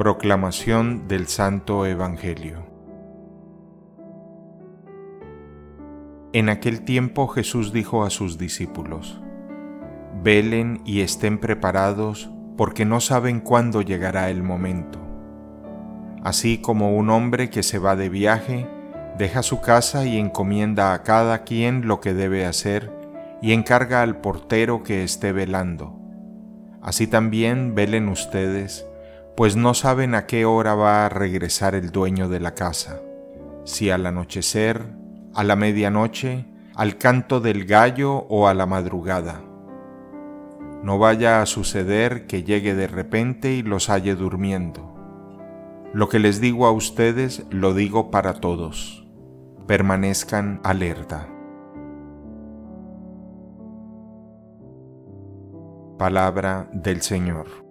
Proclamación del Santo Evangelio En aquel tiempo Jesús dijo a sus discípulos, Velen y estén preparados porque no saben cuándo llegará el momento. Así como un hombre que se va de viaje, deja su casa y encomienda a cada quien lo que debe hacer y encarga al portero que esté velando. Así también velen ustedes, pues no saben a qué hora va a regresar el dueño de la casa, si al anochecer, a la medianoche, al canto del gallo o a la madrugada. No vaya a suceder que llegue de repente y los halle durmiendo. Lo que les digo a ustedes lo digo para todos. Permanezcan alerta. Palabra del Señor.